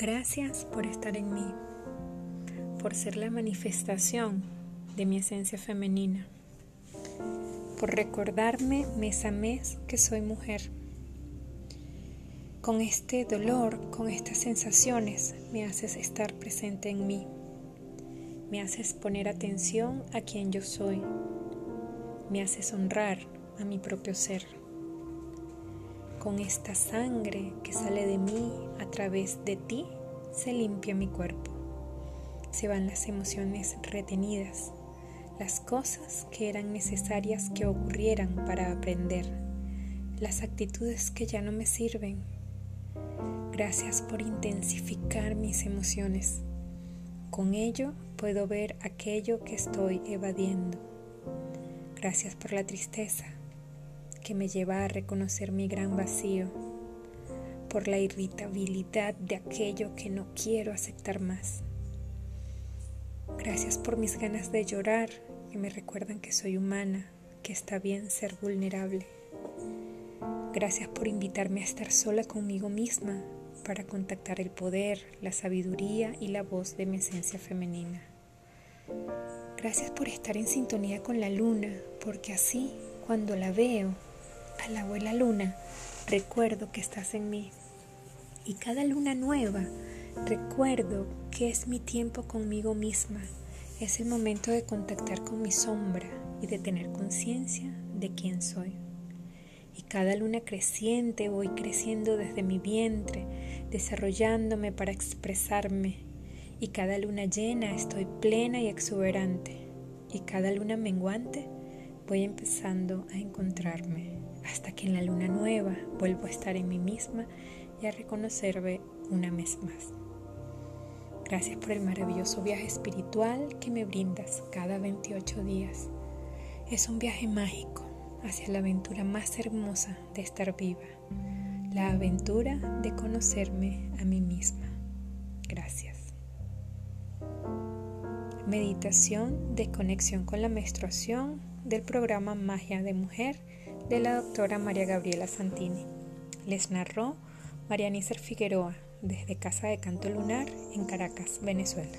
Gracias por estar en mí, por ser la manifestación de mi esencia femenina, por recordarme mes a mes que soy mujer. Con este dolor, con estas sensaciones, me haces estar presente en mí. Me haces poner atención a quien yo soy. Me haces honrar a mi propio ser con esta sangre que sale de mí a través de ti, se limpia mi cuerpo. Se van las emociones retenidas, las cosas que eran necesarias que ocurrieran para aprender, las actitudes que ya no me sirven. Gracias por intensificar mis emociones. Con ello puedo ver aquello que estoy evadiendo. Gracias por la tristeza que me lleva a reconocer mi gran vacío, por la irritabilidad de aquello que no quiero aceptar más. Gracias por mis ganas de llorar que me recuerdan que soy humana, que está bien ser vulnerable. Gracias por invitarme a estar sola conmigo misma para contactar el poder, la sabiduría y la voz de mi esencia femenina. Gracias por estar en sintonía con la luna, porque así, cuando la veo, a la abuela luna, recuerdo que estás en mí. Y cada luna nueva, recuerdo que es mi tiempo conmigo misma. Es el momento de contactar con mi sombra y de tener conciencia de quién soy. Y cada luna creciente voy creciendo desde mi vientre, desarrollándome para expresarme. Y cada luna llena estoy plena y exuberante. Y cada luna menguante voy empezando a encontrarme hasta que en la luna nueva vuelvo a estar en mí misma y a reconocerme una vez más. Gracias por el maravilloso viaje espiritual que me brindas cada 28 días. Es un viaje mágico hacia la aventura más hermosa de estar viva, la aventura de conocerme a mí misma. Gracias. Meditación de conexión con la menstruación del programa Magia de Mujer de la doctora María Gabriela Santini. Les narró María Nícer Figueroa desde Casa de Canto Lunar en Caracas, Venezuela.